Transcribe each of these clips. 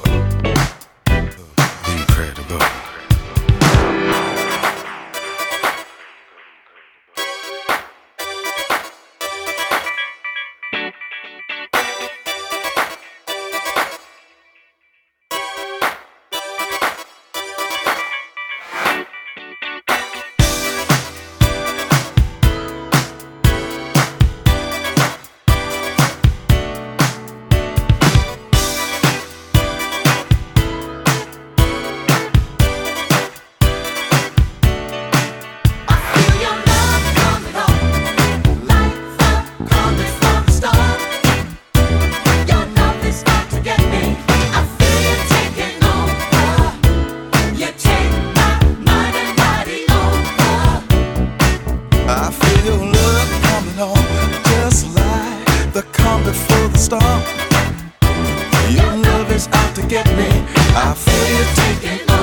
canción. is out to get me. I feel you taking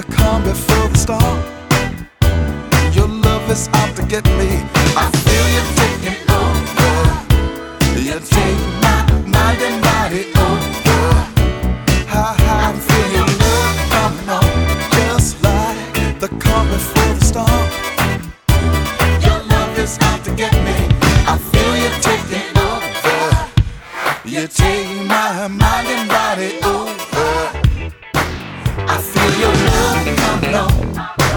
the calm before the storm. Your love is out to get me. I feel you taking over. You take my mind and body over. Ha ha, I'm feeling love coming on, just like the calm before the storm. Your love is out to get me. I feel you taking over. You take my mind and body over. I feel your love come along.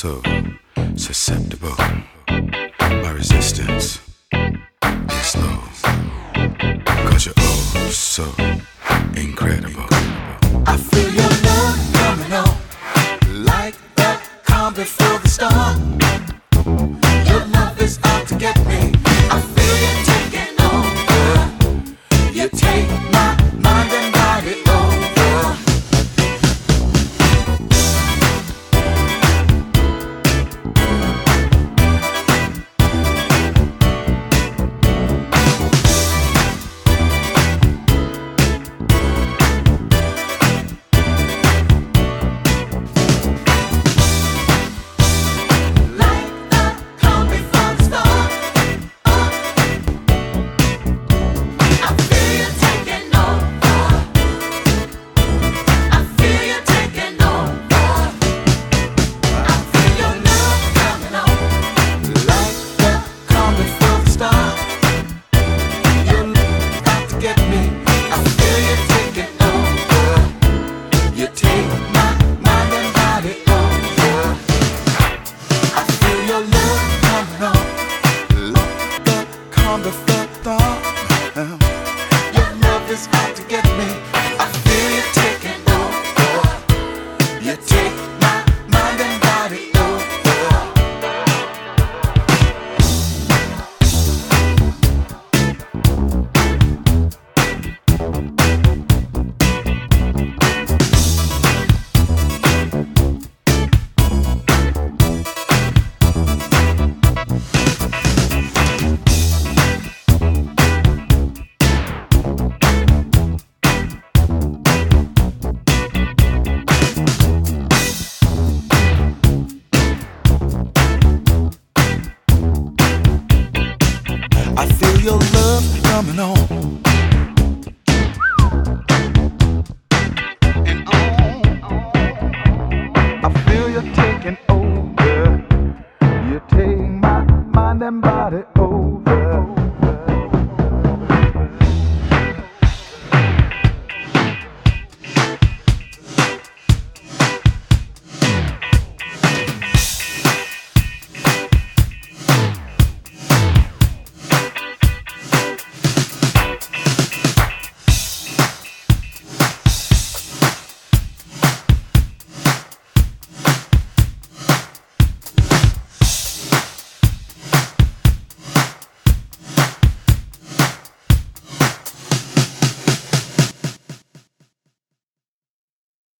so susceptible. My resistance. them body.